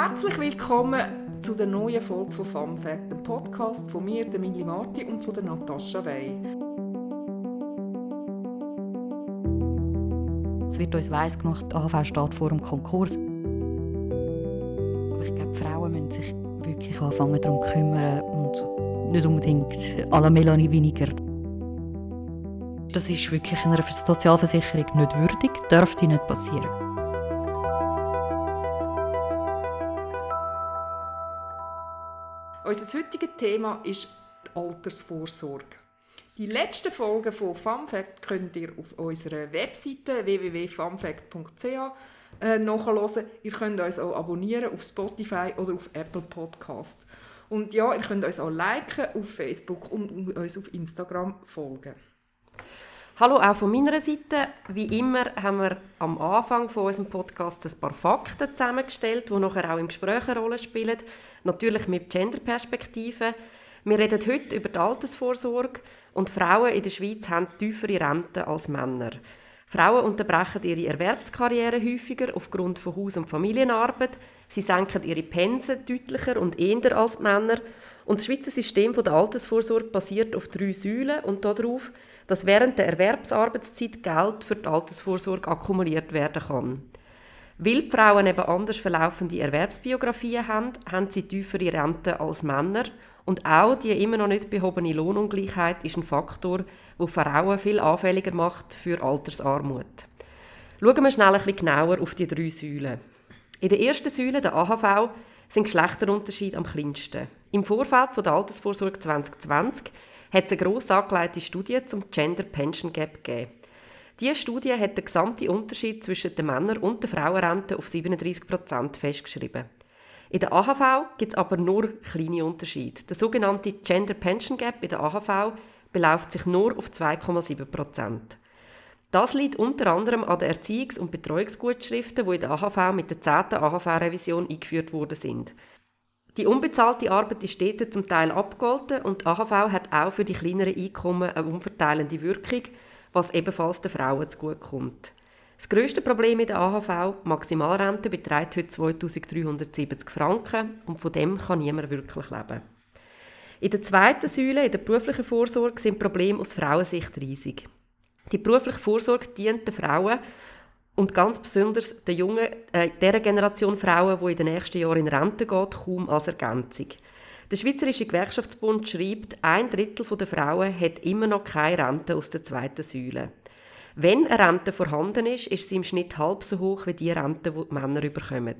Herzlich willkommen zu der neuen Folge von Fun dem Podcast von mir, der Mili Marti und von der Natascha Wey. Es wird uns weiss gemacht, AHV steht vor dem Konkurs. Aber ich glaube, Frauen müssen sich wirklich anfangen darum kümmern und nicht unbedingt la Melanie weniger. Das ist wirklich einer Sozialversicherung nicht würdig, dürfte nicht passieren. Unser heutiges Thema ist die Altersvorsorge. Die letzten Folgen von FunFact könnt ihr auf unserer Webseite www.funfact.ch äh, nachhören. Ihr könnt uns auch abonnieren auf Spotify oder auf Apple Podcast. Und ja, ihr könnt uns auch liken auf Facebook und uns auf Instagram folgen. Hallo auch von meiner Seite. Wie immer haben wir am Anfang von unserem Podcast ein paar Fakten zusammengestellt, die nachher auch im Gespräch eine Rolle spielen. Natürlich mit Genderperspektiven. Wir reden heute über die Altersvorsorge und Frauen in der Schweiz haben tiefere Renten als Männer. Frauen unterbrechen ihre Erwerbskarriere häufiger aufgrund von Haus- und Familienarbeit. Sie senken ihre Pensen deutlicher und eher als Männer. Und das Schweizer System der Altersvorsorge basiert auf drei Säulen und darauf, dass während der Erwerbsarbeitszeit Geld für die Altersvorsorge akkumuliert werden kann. Weil die Frauen eben anders verlaufende Erwerbsbiografien haben, haben sie tiefere Renten als Männer. Und auch die immer noch nicht behobene Lohnungleichheit ist ein Faktor, der Frauen viel anfälliger macht für Altersarmut. Schauen wir schnell ein bisschen genauer auf die drei Säulen. In der ersten Säule, der AHV, sind Geschlechterunterschiede am kleinsten. Im Vorfeld der Altersvorsorge 2020 hat es eine gross angelegte Studie zum Gender Pension Gap gegeben. Diese Studie hat den gesamten Unterschied zwischen den Männer- und der Frauenrente auf 37 Prozent festgeschrieben. In der AHV gibt es aber nur kleine Unterschiede. Der sogenannte Gender Pension Gap in der AHV beläuft sich nur auf 2,7 Prozent. Das liegt unter anderem an den Erziehungs- und Betreuungsgutschriften, die in der AHV mit der 10. AHV-Revision eingeführt worden sind. Die unbezahlte Arbeit ist dort zum Teil abgegolten und die AHV hat auch für die kleineren Einkommen eine umverteilende Wirkung, was ebenfalls den Frauen zugutekommt. Das grösste Problem in der AHV, Maximalrente, beträgt heute 2370 Franken und von dem kann niemand wirklich leben. In der zweiten Säule, in der beruflichen Vorsorge, sind Probleme aus Frauensicht riesig. Die berufliche Vorsorge dient den Frauen und ganz besonders der jungen, äh, der Generation Frauen, die in den nächsten Jahren in Rente geht, kaum als Ergänzung. Der Schweizerische Gewerkschaftsbund schreibt, ein Drittel der Frauen hat immer noch keine Rente aus der zweiten Säule. Wenn eine Rente vorhanden ist, ist sie im Schnitt halb so hoch wie die Rente, die die Männer bekommen.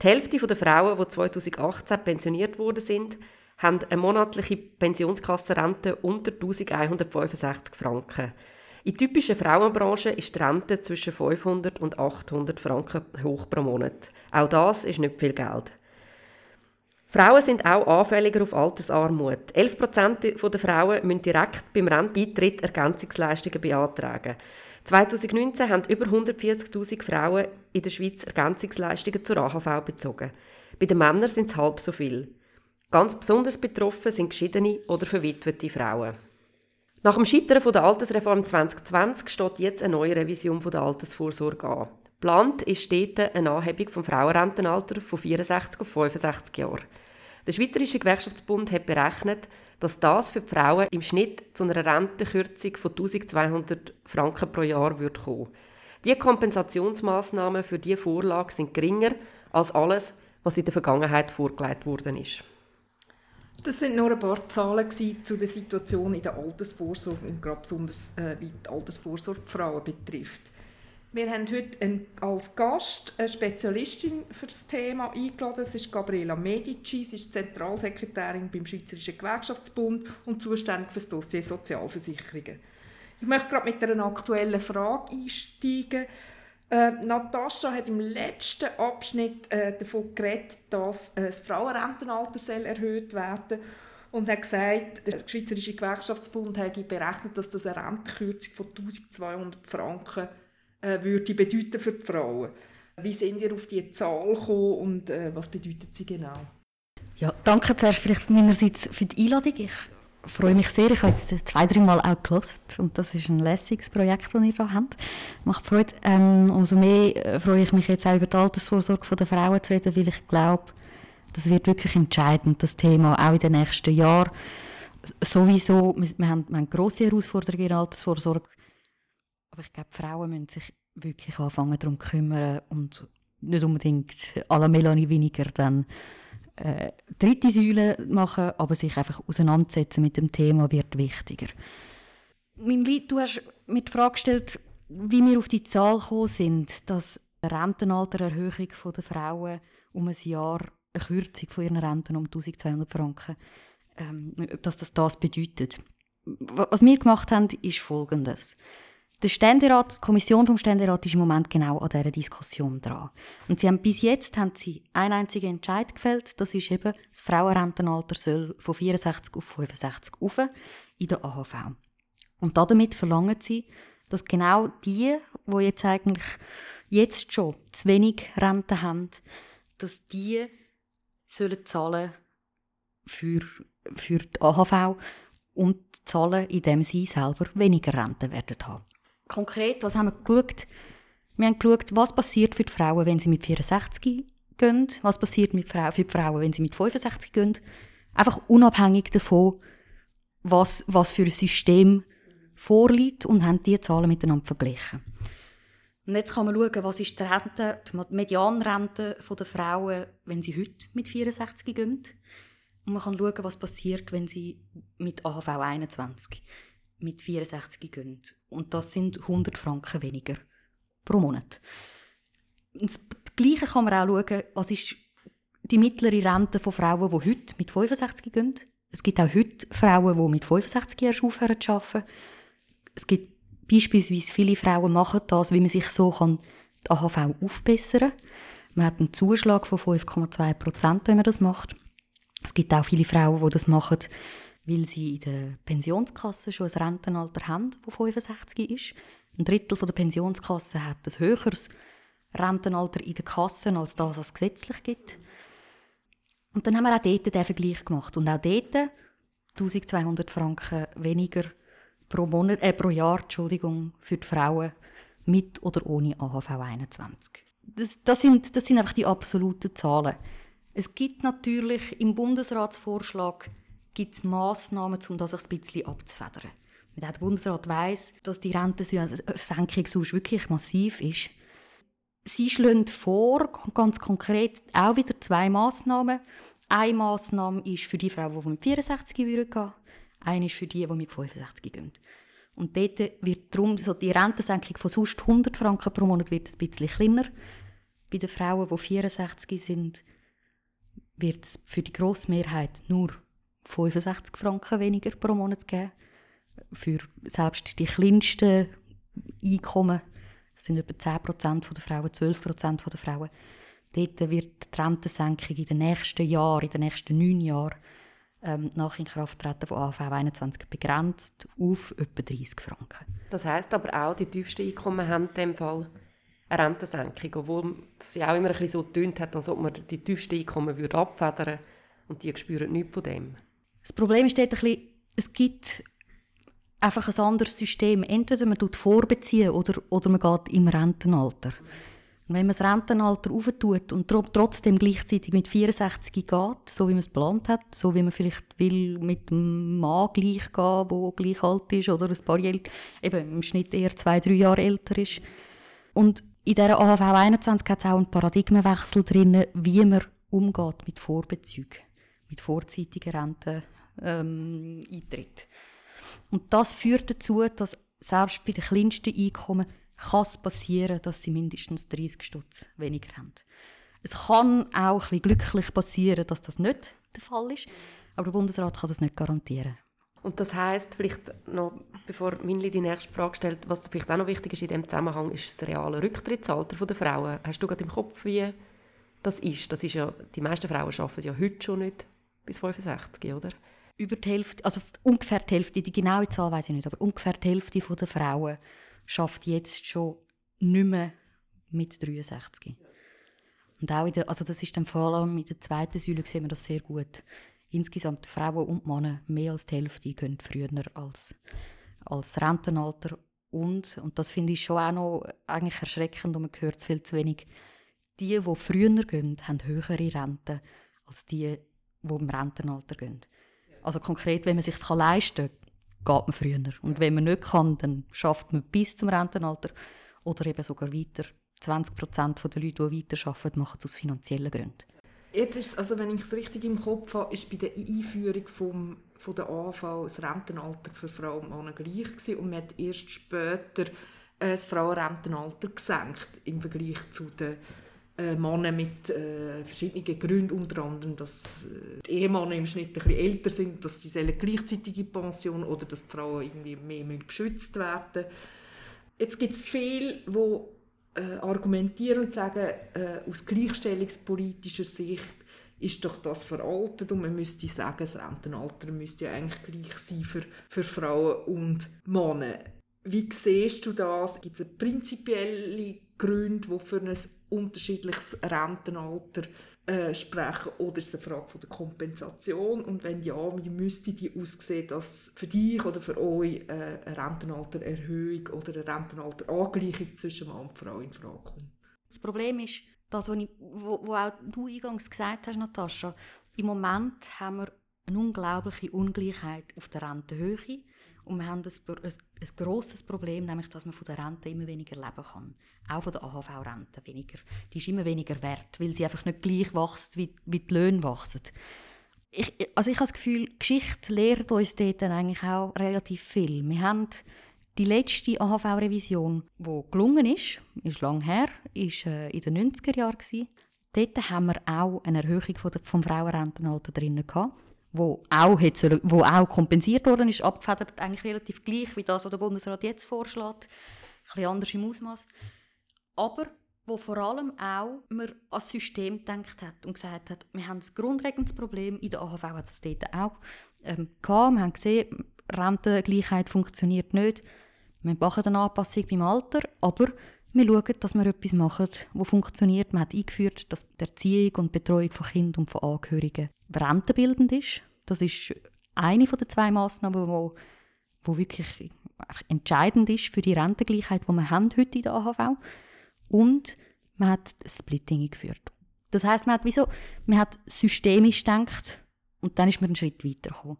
Die Hälfte der Frauen, die 2018 pensioniert worden sind, haben eine monatliche Pensionskassenrente unter 1165 Franken. In typischen Frauenbranchen ist die Rente zwischen 500 und 800 Franken hoch pro Monat. Auch das ist nicht viel Geld. Frauen sind auch anfälliger auf Altersarmut. 11% der Frauen müssen direkt beim Renteneintritt Ergänzungsleistungen beantragen. 2019 haben über 140.000 Frauen in der Schweiz Ergänzungsleistungen zur AHV bezogen. Bei den Männern sind es halb so viel. Ganz besonders betroffen sind geschiedene oder verwitwete Frauen. Nach dem Scheitern der Altersreform 2020 steht jetzt eine neue Revision der Altersvorsorge an. Geplant ist dort eine Anhebung vom Frauenrentenalter von 64 auf 65 Jahre. Der Schweizerische Gewerkschaftsbund hat berechnet, dass das für die Frauen im Schnitt zu einer Rentenkürzung von 1200 Franken pro Jahr wird kommen. Die Kompensationsmaßnahmen für diese Vorlage sind geringer als alles, was in der Vergangenheit vorgelegt worden ist. Das sind nur ein paar Zahlen zu der Situation in der Altersvorsorge und gerade besonders äh, wie die Altersvorsorge Frauen betrifft. Wir haben heute einen, als Gast eine Spezialistin für das Thema eingeladen. Das ist Gabriela Medici. Sie ist Zentralsekretärin beim Schweizerischen Gewerkschaftsbund und zuständig für das Dossier Sozialversicherungen. Ich möchte gerade mit einer aktuellen Frage einsteigen. Äh, Natascha hat im letzten Abschnitt äh, davon geredet, dass äh, das Frauenrentenalter soll erhöht werden und hat gesagt, der Schweizerische Gewerkschaftsbund habe berechnet, dass das eine Rentenkürzung von 1200 Franken äh, würde bedeuten für die Frauen. Wie sind ihr auf diese Zahl gekommen und äh, was bedeutet sie genau? Ja, danke zuerst vielleicht meinerseits für die Einladung. Ich freue mich sehr. Ich habe jetzt zwei, drei Mal auch gelesen und das ist ein lässiges Projekt, das ihr da habt. Macht Freude. Ähm, umso mehr äh, freue ich mich jetzt auch über die Altersvorsorge der Frauen zu reden, weil ich glaube, das wird wirklich entscheidend, das Thema, auch in den nächsten Jahren. Sowieso, wir, wir, haben, wir haben grosse Herausforderungen in der Altersvorsorge, aber ich glaube, Frauen müssen sich wirklich anfangen darum kümmern und nicht unbedingt la Melanie weniger dann äh, dritte Säule machen, aber sich einfach auseinandersetzen mit dem Thema wird wichtiger. Mein Lied, du hast mir die Frage gestellt, wie wir auf die Zahl gekommen sind, dass eine Rentenaltererhöhung der Frauen um ein Jahr eine Kürzung von ihren Renten um 1200 Franken, ähm, dass das das bedeutet. Was wir gemacht haben, ist Folgendes. Der Ständerat, die Kommission vom Ständerat ist im Moment genau an dieser Diskussion dran. Und sie haben bis jetzt haben sie einen einzigen Entscheid gefällt, das ist eben, das Frauenrentenalter soll von 64 auf 65 auf in der AHV. Und damit verlangen sie, dass genau die, die jetzt eigentlich jetzt schon zu wenig Rente haben, dass die sollen zahlen für, für die AHV und zahlen, indem sie selber weniger Rente werden haben konkret, was haben wir geschaut? Wir haben geschaut, was passiert für die Frauen, wenn sie mit 64 gehen, was passiert mit Frau, für die Frauen, wenn sie mit 65 gehen. Einfach unabhängig davon, was, was für ein System vorliegt und haben diese Zahlen miteinander verglichen. Und jetzt kann man schauen, was ist die, Rente, die Medianrente der Frauen, wenn sie heute mit 64 gehen. Und man kann schauen, was passiert, wenn sie mit AHV 21 mit 64 gehen. Und das sind 100 Franken weniger pro Monat. Das Gleiche kann man auch schauen, was ist die mittlere Rente von Frauen, die heute mit 65 gehen. Es gibt auch heute Frauen, die mit 65 erst aufhören zu arbeiten. Es gibt beispielsweise viele Frauen machen das, wie man sich so kann die AHV aufbessern kann. Man hat einen Zuschlag von 5,2 Prozent, wenn man das macht. Es gibt auch viele Frauen, die das machen, weil sie in der Pensionskasse schon ein Rentenalter haben, das 65 ist. Ein Drittel der Pensionskasse hat ein höheres Rentenalter in der Kasse, als das, was es gesetzlich gibt. Und dann haben wir auch dort den Vergleich gemacht. Und auch dort 1200 Franken weniger pro, Monat, äh, pro Jahr Entschuldigung, für die Frauen mit oder ohne AHV 21. Das, das, sind, das sind einfach die absoluten Zahlen. Es gibt natürlich im Bundesratsvorschlag gibt es Massnahmen, um das ein bisschen abzufedern. der Bundesrat weiss, dass die Rentensenkung sonst wirklich massiv ist. Sie schlagen vor, ganz konkret, auch wieder zwei Massnahmen. Eine Massnahme ist für die Frauen, die mit 64 gehen eine ist für die, die mit 65 gehen. Und dort wird darum, so die Rentensenkung von sonst 100 Franken pro Monat wird ein bisschen kleiner. Bei den Frauen, die 64 sind, wird es für die grosse nur 65 Franken weniger pro Monat geben. Für selbst die kleinsten Einkommen, das sind etwa 10% der Frauen, 12% der Frauen, dort wird die Rentensenkung in den nächsten Jahren, in den nächsten neun Jahren, ähm, nach Inkrafttreten von AV 21 begrenzt auf etwa 30 Franken. Das heißt aber auch, die tiefsten Einkommen haben in dem Fall eine Rentensenkung, obwohl es ja auch immer ein bisschen so getönt hat, als ob man die tiefsten Einkommen abfedern würde und die spüren nichts von dem. Das Problem ist bisschen, es gibt einfach ein anderes System. Entweder man tut vorbeziehen oder, oder man geht im Rentenalter. Und wenn man das Rentenalter auftut und trotzdem gleichzeitig mit 64 geht, so wie man es geplant hat, so wie man vielleicht will mit einem Mann gleich gehen, der gleich alt ist oder ein paar Jahre, eben im Schnitt eher zwei, drei Jahre älter ist. Und in dieser AHV 21 hat es auch einen Paradigmenwechsel drin, wie man umgeht mit Vorbezügen, mit vorzeitigen Renten, ähm, eintritt. Und das führt dazu, dass selbst bei den kleinsten Einkommen kann es passieren, dass sie mindestens 30 Stutz weniger haben. Es kann auch ein glücklich passieren, dass das nicht der Fall ist, aber der Bundesrat kann das nicht garantieren. Und das heißt vielleicht noch, bevor Minli die nächste Frage stellt, was vielleicht auch noch wichtig ist in dem Zusammenhang, ist das reale Rücktrittsalter der Frauen. Hast du gerade im Kopf, wie das ist? Das ist ja, die meisten Frauen arbeiten ja heute schon nicht bis 65, oder? Über die Hälfte, also ungefähr die Hälfte, die genaue Zahl weiß ich nicht, aber ungefähr die Hälfte der Frauen schafft jetzt schon nicht mehr mit 63. Und auch in der, also das ist dann vor allem in der zweiten Säule sehen wir das sehr gut. insgesamt Frauen und Männer, mehr als die Hälfte gehen früher als, als Rentenalter. Und, und das finde ich schon auch noch eigentlich erschreckend und man hört es viel zu wenig, die, die früher gehen, haben höhere Renten als die, die im Rentenalter gehen. Also konkret, wenn man sich leisten kann, geht man früher. Und wenn man nicht kann, dann schafft man bis zum Rentenalter oder eben sogar weiter. 20 Prozent der Leute, die weiterarbeiten, machen es aus finanziellen Gründen. Jetzt ist also wenn ich es richtig im Kopf habe, ist bei der Einführung vom, von der AV das Rentenalter für Frauen und Männer gleich gewesen und man hat erst später äh, das Frauenrentenalter gesenkt im Vergleich zu den äh, Männer mit äh, verschiedenen Gründen, unter anderem, dass äh, die Ehemänner im Schnitt bisschen älter sind, dass sie gleichzeitig in Pension oder dass die Frauen irgendwie mehr geschützt werden müssen. Jetzt gibt es viele, die äh, argumentieren und sagen, äh, aus gleichstellungspolitischer Sicht ist doch das veraltet und man müsste sagen, das Rentenalter müsste ja eigentlich gleich sein für, für Frauen und Männer. Wie siehst du das? Gibt es prinzipielle Gründe, die für ein unterschiedliches Rentenalter äh, sprechen oder ist es eine Frage von der Kompensation und wenn ja, wie müsste die aussehen, dass für dich oder für euch äh, eine Rentenaltererhöhung oder eine Rentenalterangleichung zwischen Mann und Frau in Frage kommt? Das Problem ist, das, was, ich, wo, wo auch du eingangs gesagt hast, Natascha, im Moment haben wir eine unglaubliche Ungleichheit auf der Rentenhöhe und wir haben ein, ein, ein grosses Problem, nämlich, dass man von der Rente immer weniger leben kann. Auch von der AHV-Rente weniger. Die ist immer weniger wert, weil sie einfach nicht gleich wächst, wie, wie die Löhne wachsen. Ich, also ich habe das Gefühl, Geschichte lehrt uns dort eigentlich auch relativ viel. Wir haben die letzte AHV-Revision, die gelungen ist, ist lang her, ist äh, in den 90er Jahren. Dort haben wir auch eine Erhöhung vom Frauenrentenalter drin gehabt wo auch, hat, wo auch kompensiert worden ist, abgefedert, eigentlich relativ gleich wie das, was der Bundesrat jetzt vorschlägt. Ein bisschen anders im Ausmaß. Aber wo vor allem auch man als System gedacht hat und gesagt hat, wir haben ein grundlegendes Problem, in der AHV hat es dort auch ähm, gehabt. Wir haben gesehen, Rentengleichheit funktioniert nicht. Wir machen eine Anpassung beim Alter, aber wir schauen, dass wir etwas machen, das funktioniert. Man hat eingeführt, dass die Erziehung und Betreuung von Kindern und von Angehörigen rentenbildend ist. Das ist eine von den zwei Massnahmen, wo, wo wirklich entscheidend ist für die Rentengleichheit, die wir haben heute in der AHV. Und man hat Splitting eingeführt. Das heißt, man hat, wieso, man hat systemisch gedacht und dann ist man einen Schritt weitergekommen.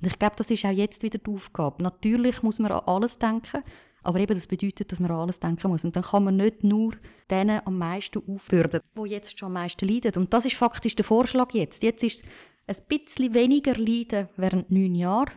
Und ich glaube, das ist auch jetzt wieder die Aufgabe. Natürlich muss man an alles denken, aber eben das bedeutet, dass man an alles denken muss. Und dann kann man nicht nur denen am meisten aufbürden, die jetzt schon am meisten leiden. Und das ist faktisch der Vorschlag jetzt. Jetzt ist es ein bisschen weniger Leiden während neun Jahren,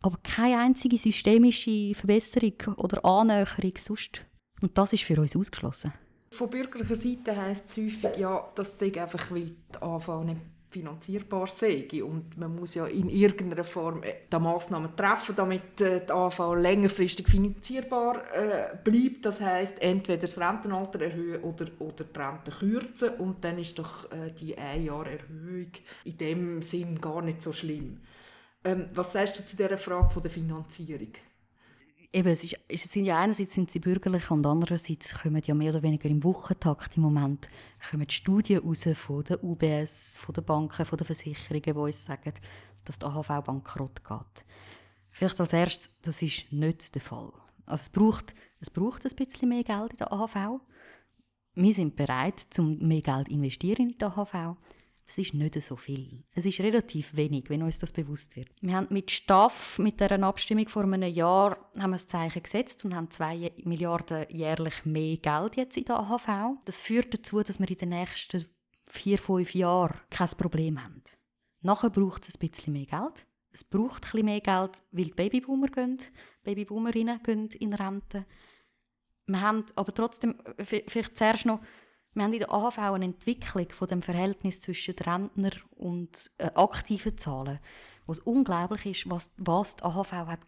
aber keine einzige systemische Verbesserung oder Annäherung sonst. Und das ist für uns ausgeschlossen. Von bürgerlicher Seite heisst es häufig, ja, das sei einfach, weil die AV nicht finanzierbar sei. Und man muss ja in irgendeiner Form äh, die Massnahmen treffen, damit äh, die AV längerfristig finanzierbar äh, bleibt. Das heißt, entweder das Rentenalter erhöhen oder, oder die Rente kürzen. Und dann ist doch die Ein-Jahr-Erhöhung in dem Sinn gar nicht so schlimm. Ähm, was sagst du zu dieser Frage der Finanzierung? Eben, es, ist, es sind ja einerseits sind sie bürgerlich und andererseits kommen ja mehr oder weniger im Wochentakt im Moment kommen die Studien raus von den UBS, von den Banken, von den Versicherungen, die uns sagen, dass die AHV bankrott geht. Vielleicht als erstes, das ist nicht der Fall. Also es braucht, es braucht ein bisschen mehr Geld in der AHV. Wir sind bereit, um mehr Geld zu investieren in die AHV. Es ist nicht so viel. Es ist relativ wenig, wenn uns das bewusst wird. Wir haben mit Staff, mit dieser Abstimmung vor einem Jahr, haben wir ein Zeichen gesetzt und haben 2 Milliarden jährlich mehr Geld jetzt in der AHV. Das führt dazu, dass wir in den nächsten vier, fünf Jahren kein Problem haben. Nachher braucht es ein bisschen mehr Geld. Es braucht ein bisschen mehr Geld, weil die Babyboomer gehen, Babyboomerinnen gehen in Rente. Wir haben aber trotzdem, vielleicht zuerst noch, wir haben in der AHV eine Entwicklung von dem Verhältnis zwischen Rentner und äh, aktiven Zahlen, was unglaublich ist, was, was die AHV hat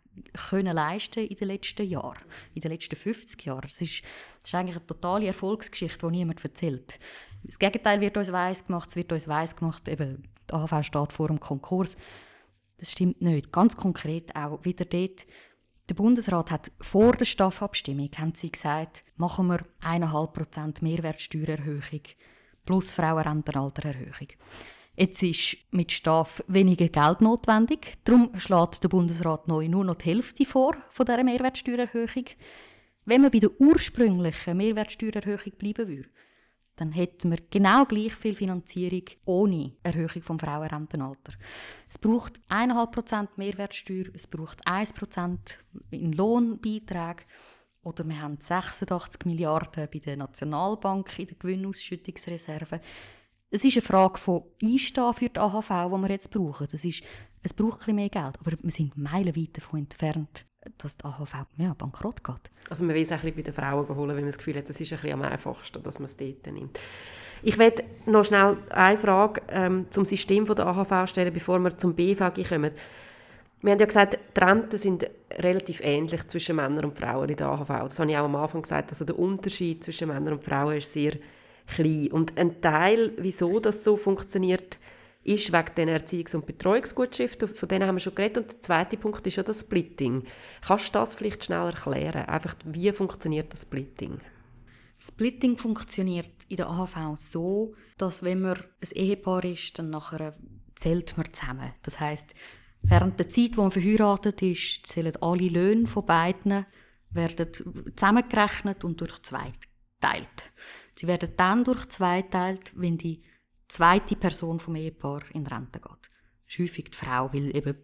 können leisten in den letzten Jahren, in den letzten 50 Jahren. Das ist, das ist eigentlich eine totale Erfolgsgeschichte, die niemand erzählt. Das Gegenteil wird uns weiss gemacht, es wird uns weiss gemacht, eben, die AHV steht vor dem Konkurs. Das stimmt nicht. Ganz konkret auch wieder dort, der Bundesrat hat vor der Staffabstimmung haben sie gesagt, machen wir 1,5% Mehrwertsteuererhöhung plus Frauenrentenaltererhöhung. Jetzt ist mit Staff weniger Geld notwendig. Darum schlägt der Bundesrat neu nur noch die Hälfte vor von dieser Mehrwertsteuererhöhung. Wenn man bei der ursprünglichen Mehrwertsteuererhöhung bleiben würde, dann hätten wir genau gleich viel Finanzierung ohne Erhöhung vom Frauenrentenalter. Es braucht 1,5% Mehrwertsteuer, es braucht 1% in Lohnbeiträge oder wir haben 86 Milliarden bei der Nationalbank in der Gewinnausschüttungsreserve. Es ist eine Frage von Einstehen für die AHV, die wir jetzt brauchen. Das ist, es braucht ein bisschen mehr Geld, aber wir sind meilenweit davon entfernt, dass die AHV ja, bankrott geht. Also man will es bisschen bei den Frauen holen, wenn man das Gefühl hat, das ist ein bisschen am einfachsten, dass man es dort nimmt. Ich werde noch schnell eine Frage ähm, zum System der AHV stellen, bevor wir zum BVG kommen. Wir haben ja gesagt, die Renten sind relativ ähnlich zwischen Männern und Frauen in der AHV. Das habe ich auch am Anfang gesagt. Also der Unterschied zwischen Männern und Frauen ist sehr klein. Und ein Teil, wieso das so funktioniert, ist wegen den Erziehungs- und Betreuungsgutschriften. Von denen haben wir schon geredet. Und der zweite Punkt ist ja das Splitting. Kannst du das vielleicht schnell erklären? Einfach, wie funktioniert das Splitting? Splitting funktioniert in der AHV so, dass wenn man ein Ehepaar ist, dann nachher zählt man zusammen. Das heißt, während der Zeit, wo man verheiratet ist, zählen alle Löhne von beiden werden zusammengerechnet und durch zwei geteilt. Sie werden dann durch zwei geteilt, wenn die zweite Person vom Ehepaar in Rente geht. Das ist häufig die Frau, weil eben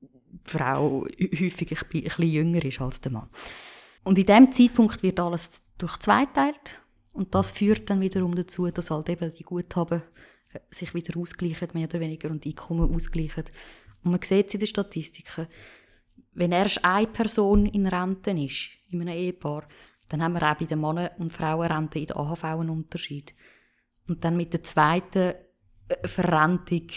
die Frau häufig ein bisschen jünger ist als der Mann. Und in dem Zeitpunkt wird alles durch zwei geteilt und das führt dann wiederum dazu, dass halt eben die Guthaben sich wieder ausgleichen, mehr oder weniger, und die Einkommen ausgleichen. Und man sieht es in den Statistiken, wenn erst eine Person in Rente ist, in einem Ehepaar, dann haben wir auch bei den Mannen- und Frauenrenten in der AHV einen Unterschied. Und dann mit der zweiten äh, Verrentung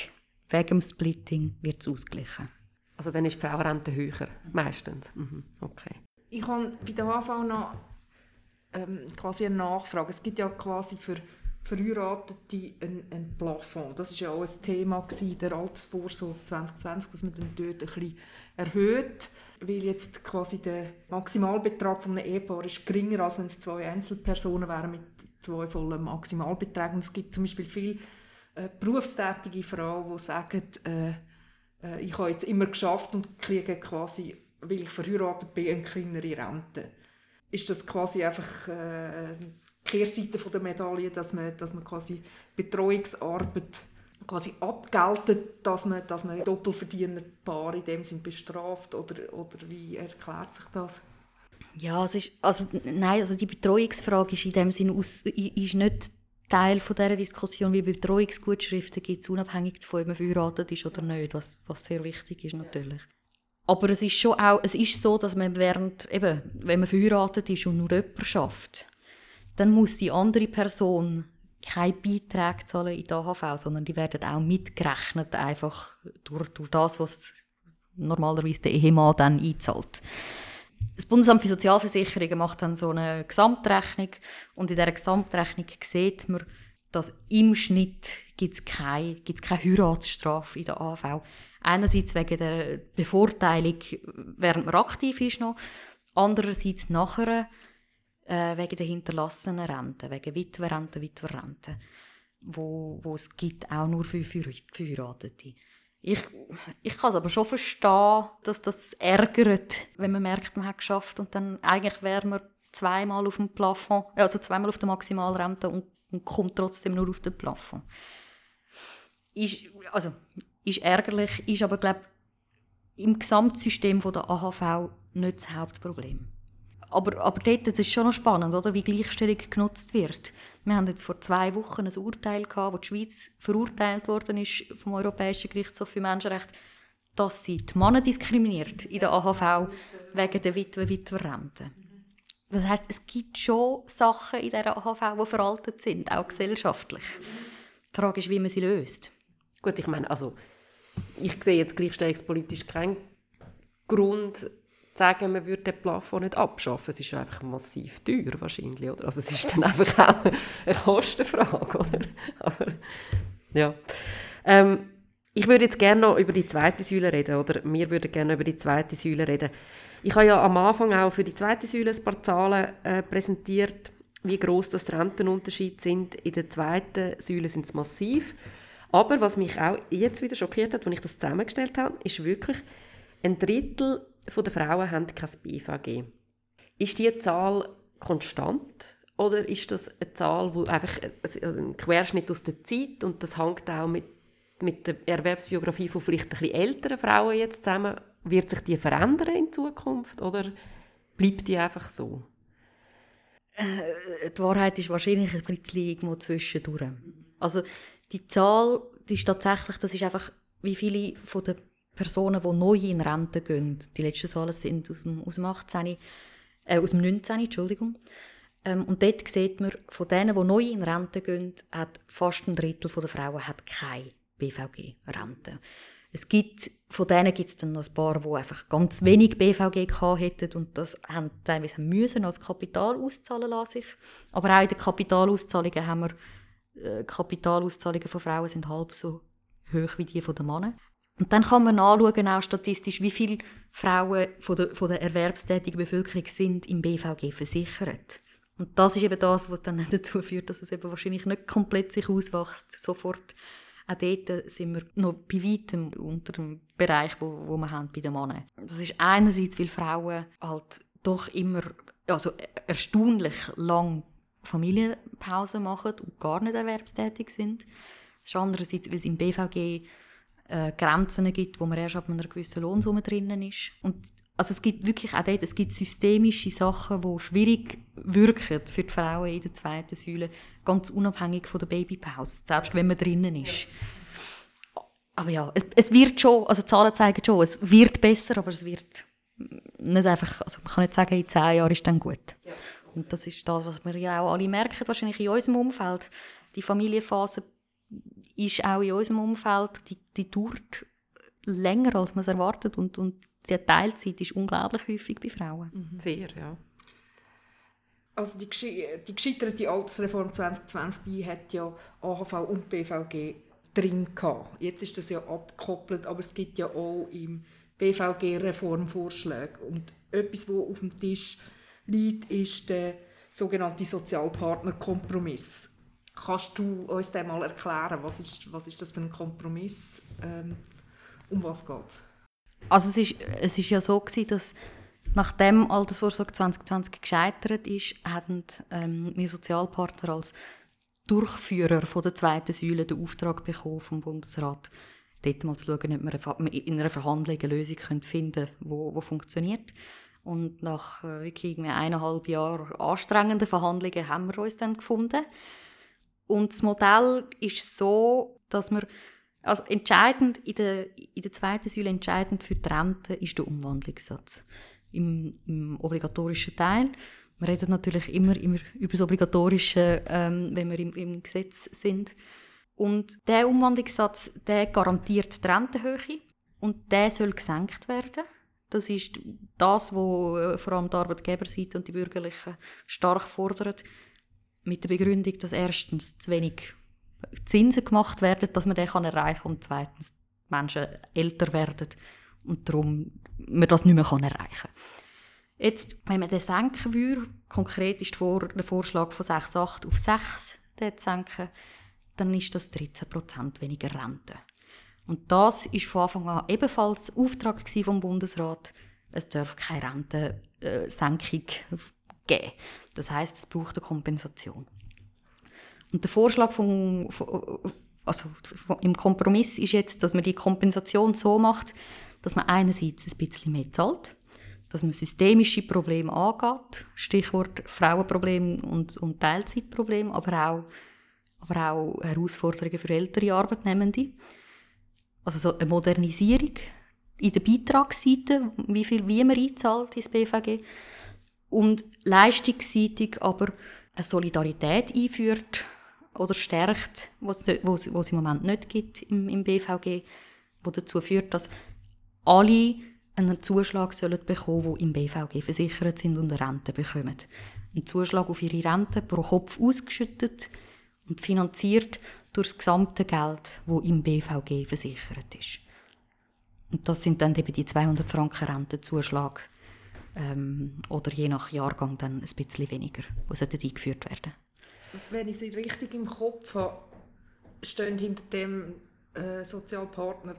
wegen dem Splitting wird es ausgeglichen. Also dann ist die Frauenrente höher, meistens. Mhm. Okay. Ich habe bei der AHV noch ähm, quasi eine Nachfrage. Es gibt ja quasi für Verheiratete ein, ein Plafond. Das war ja auch ein Thema in der Altersvorsorge 2020, dass man dann dort ein bisschen erhöht, weil jetzt quasi der Maximalbetrag von einem Ehepaar ist geringer, als wenn es zwei Einzelpersonen wären mit zwei vollen Maximalbeträgen. es gibt zum Beispiel viele äh, berufstätige Frauen, die sagen, äh, äh, ich habe jetzt immer geschafft und kriege quasi, weil ich verheiratet bin, eine kleinere Rente. Ist das quasi einfach äh, die Kehrseite von der Medaille, dass man, dass man quasi Betreuungsarbeit quasi abgeltet, dass man, dass man Doppelverdienerpaar in dem Sinn bestraft oder, oder wie erklärt sich das? Ja, es ist, also, nein, also die Betreuungsfrage ist in dem Sinn aus, ist nicht Teil von dieser Diskussion, wie Betreuungsgutschriften gibt es, unabhängig davon, ob man verheiratet ist oder nicht, was, was sehr wichtig ist natürlich. Aber es ist schon auch, es ist so, dass man während, eben, wenn man verheiratet ist und nur jemand schafft, dann muss die andere Person keine Beiträge zahlen in der AHV, sondern die werden auch mitgerechnet, einfach durch, durch das, was normalerweise der Ehemann dann einzahlt. Das Bundesamt für Sozialversicherungen macht dann so eine Gesamtrechnung und in dieser Gesamtrechnung sieht man, dass im Schnitt gibt keine, gibt's keine Heiratsstrafe in der AHV. Einerseits wegen der Bevorteilung, während man aktiv ist noch, andererseits nachher äh, wegen der hinterlassenen Rente, wegen Witwerrente, Witwerrente, wo, wo es gibt auch nur für, für, für Heiratete. Ich, ich kann es aber schon verstehen, dass das ärgert, wenn man merkt, man hat es geschafft und dann eigentlich wäre man zweimal auf dem Plafond, also zweimal auf der Maximalrente und, und kommt trotzdem nur auf den Plafond. Ist, also, ist ärgerlich, ist aber, glaube im Gesamtsystem von der AHV nicht das Hauptproblem. Aber, aber dort das ist schon noch spannend, oder, wie Gleichstellung genutzt wird. Wir haben jetzt vor zwei Wochen ein Urteil gehabt, wo die Schweiz verurteilt worden ist vom Europäischen Gerichtshof für Menschenrechte, dass sie die Männer diskriminiert in der AHV wegen der Witwe-Witwerrente. Das heißt, es gibt schon Sachen in der AHV, die veraltet sind, auch gesellschaftlich. Die Frage ist, wie man sie löst. Gut, ich meine, also ich sehe jetzt gleichstellungspolitisch keinen Grund, sagen, man würde den Plafond nicht abschaffen. Es ist einfach massiv teuer wahrscheinlich, oder? Also es ist dann einfach auch eine Kostenfrage, oder? Aber, ja. Ähm, ich würde jetzt gerne noch über die zweite Säule reden, oder wir würden gerne über die zweite Säule reden. Ich habe ja am Anfang auch für die zweite Säule ein paar Zahlen äh, präsentiert, wie groß das die Rentenunterschiede sind. In der zweiten Säule sind es massiv. Aber was mich auch jetzt wieder schockiert hat, als ich das zusammengestellt habe, ist wirklich, ein Drittel der Frauen haben kein BVG. Ist diese Zahl konstant oder ist das eine Zahl, wo einfach ein Querschnitt aus der Zeit und das hängt auch mit, mit der Erwerbsbiografie von vielleicht ein bisschen älteren Frauen jetzt zusammen? Wird sich die verändern in Zukunft oder bleibt die einfach so? Äh, die Wahrheit ist wahrscheinlich ein bisschen irgendwo zwischendurch. Also die Zahl, die ist tatsächlich, das ist einfach, wie viele von den Personen, die neu in Rente gehen, die letzten Zahlen sind aus dem, aus dem 18, äh, aus dem 19, Entschuldigung. Ähm, und dort sieht man, von denen, die neu in Rente gehen, hat fast ein Drittel der Frauen hat keine BVG-Rente. Es gibt, von denen gibt es dann noch ein paar, die einfach ganz wenig BVG hätten und das haben teilweise müssen als Kapital auszahlen lassen. Aber auch in den Kapitalauszahlungen haben wir, äh, Kapitalauszahlungen von Frauen sind halb so hoch wie die von den Männern. Und dann kann man anschauen, auch statistisch, wie viele Frauen von der, von der erwerbstätigen Bevölkerung sind im BVG versichert. Und das ist eben das, was dann dazu führt, dass es eben wahrscheinlich nicht komplett sich auswächst, sofort. Auch dort sind wir noch bei weitem unter dem Bereich, wo, wo wir haben bei den Männern. Das ist einerseits, weil Frauen halt doch immer, also erstaunlich lang Familienpause machen und gar nicht erwerbstätig sind. Das ist andererseits, weil es im BVG äh, Grenzen gibt, wo man erst ab einer gewissen Lohnsumme drinnen ist. Und also es gibt wirklich auch dort, es gibt systemische Sachen, die schwierig wirken für die Frauen in der zweiten Säule, ganz unabhängig von der Babypause, selbst wenn man drinnen ist. Aber ja, es, es wird schon, also Zahlen zeigen schon, es wird besser, aber es wird nicht einfach, also man kann nicht sagen, in zehn Jahren ist dann gut. Und das ist das, was wir ja auch alle merken, wahrscheinlich in unserem Umfeld. Die Familienphase ist auch in unserem Umfeld, die, die dauert länger, als man es erwartet und, und die Teilzeit ist unglaublich häufig bei Frauen. Mhm. Sehr, ja. Also die, die gescheiterte Altersreform 2020 die hat ja AHV und BVG drin gehabt. Jetzt ist das ja abgekoppelt, aber es gibt ja auch im BVG Reformvorschläge. Und etwas, was auf dem Tisch liegt, ist der sogenannte Sozialpartnerkompromiss. Kannst du uns den mal erklären? Was ist, was ist das für ein Kompromiss? Ähm, um was geht es? Also es ist, es ist ja so gewesen, dass nachdem Altersvorsorge 2020 gescheitert ist, haben ähm, wir Sozialpartner als Durchführer von der zweiten Säule den Auftrag bekommen vom Bundesrat, dort mal zu schauen, ob wir in einer Verhandlung eine Lösung finden können, die wo funktioniert. Und nach äh, wirklich eineinhalb Jahren anstrengenden Verhandlungen haben wir uns dann gefunden. Und das Modell ist so, dass wir also entscheidend in der, in der zweiten Säule entscheidend für die Rente ist der Umwandlungssatz im, im obligatorischen Teil. Wir reden natürlich immer, immer über das Obligatorische, ähm, wenn wir im, im, Gesetz sind. Und der Umwandlungssatz, der garantiert die Rentenhöhe und der soll gesenkt werden. Das ist das, was vor allem die Arbeitgeberseite und die Bürgerlichen stark fordern mit der Begründung, dass erstens zu wenig Zinsen gemacht werden, dass man den erreichen kann und zweitens Menschen älter werden und darum man das nicht mehr erreichen kann. Jetzt, wenn man den senken würde, konkret ist der Vorschlag von 6,8 auf 6 zu senken, dann ist das 13% weniger Rente. Und das ist von Anfang an ebenfalls Auftrag vom Bundesrat. Es darf keine Rentensenkung geben. Das heißt, es braucht eine Kompensation. Und der Vorschlag vom, also im Kompromiss ist jetzt, dass man die Kompensation so macht, dass man einerseits ein bisschen mehr zahlt, dass man systemische Probleme angeht, Stichwort Frauenproblem und, und Teilzeitproblem, aber auch, aber auch Herausforderungen für ältere Arbeitnehmende. Also so eine Modernisierung in der Beitragsseite, wie viel wie man einzahlt ins BVG und leistungsseitig aber eine Solidarität einführt oder stärkt, was es im Moment nicht gibt im, im BVG, wo dazu führt, dass alle einen Zuschlag sollen bekommen, die im BVG versichert sind und eine Rente bekommen. Ein Zuschlag auf ihre Rente pro Kopf ausgeschüttet und finanziert durch das gesamte Geld, wo im BVG versichert ist. Und das sind dann eben die 200 Franken Rentenzuschlag ähm, oder je nach Jahrgang dann ein bisschen weniger, die eingeführt werden. Wenn ich sie richtig im Kopf habe, stehen hinter dem äh, Sozialpartner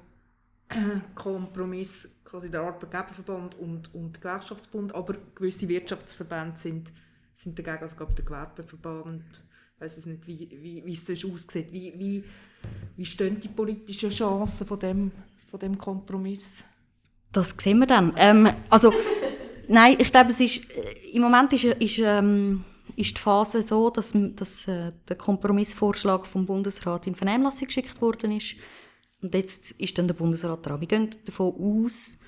Kompromiss quasi der Arbeitgeberverband und, und der Gewerkschaftsbund, aber gewisse Wirtschaftsverbände sind, sind dagegen, also glaube der Gewerbeverband, ich weiß es nicht, wie, wie, wie es sonst aussieht. Wie, wie, wie stehen die politischen Chancen von dem, von dem Kompromiss? Das sehen wir dann. Ähm, also, nein, ich glaube, es ist, äh, im Moment ist, ist, ähm, ist die Phase so, dass, dass äh, der Kompromissvorschlag vom Bundesrat in Vernehmlassung geschickt worden ist. Und jetzt ist dann der Bundesrat dran. Wir gehen davon aus,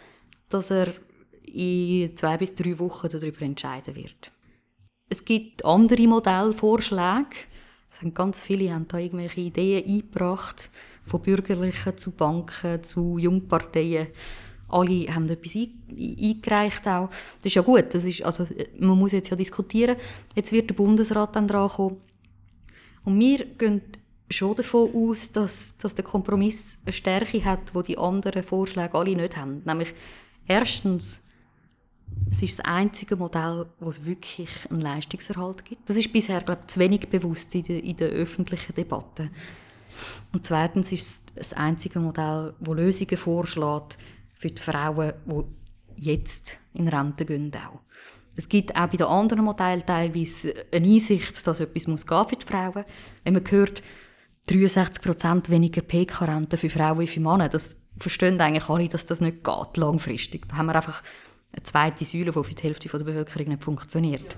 dass er in zwei bis drei Wochen darüber entscheiden wird. Es gibt andere Modellvorschläge. Es haben ganz viele haben da irgendwelche Ideen eingebracht, von Bürgerlichen zu Banken zu Jungparteien. Alle haben etwas eingereicht auch. Das ist ja gut. Das ist, also, man muss jetzt ja diskutieren. Jetzt wird der Bundesrat dann dran kommen. Und wir gehen schon davon aus, dass, dass der Kompromiss eine Stärke hat, die die anderen Vorschläge alle nicht haben. Nämlich erstens, es ist das einzige Modell, wo es wirklich einen Leistungserhalt gibt. Das ist bisher, glaube ich, zu wenig bewusst in der, in der öffentlichen Debatte. Und zweitens ist es das einzige Modell, wo Lösungen vorschlägt für die Frauen, die jetzt in Rente gehen. Auch. Es gibt auch bei den anderen Modellen teilweise eine Einsicht, dass etwas muss gehen für die Frauen. Wenn man hört, 63% weniger PK-Rente für Frauen wie für Männer. Das verstehen eigentlich alle, dass das nicht geht, langfristig. Da haben wir einfach eine zweite Säule, die für die Hälfte der Bevölkerung nicht funktioniert.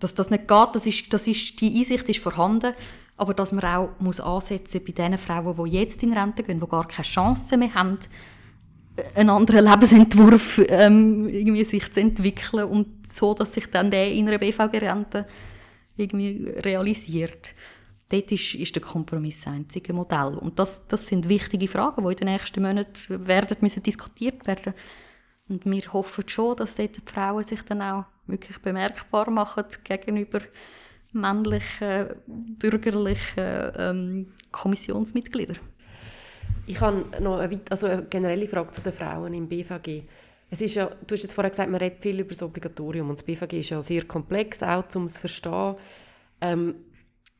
Dass das nicht geht, das ist, das ist, die Einsicht ist vorhanden, aber dass man auch muss ansetzen bei den Frauen, die jetzt in Rente gehen, die gar keine Chance mehr haben, einen anderen Lebensentwurf ähm, irgendwie sich zu entwickeln und so, dass sich dann der in einer BVG-Rente irgendwie realisiert dort ist, ist der Kompromiss das einzige Modell. Und das, das sind wichtige Fragen, die in den nächsten Monaten werden müssen diskutiert werden Und wir hoffen schon, dass dort die Frauen sich dann auch wirklich bemerkbar machen gegenüber männlichen, bürgerlichen ähm, Kommissionsmitgliedern. Ich habe noch eine, also eine generelle Frage zu den Frauen im BVG. Es ist ja, du hast jetzt vorher gesagt, man redet viel über das Obligatorium und das BVG ist ja sehr komplex, auch um es zu verstehen. Ähm,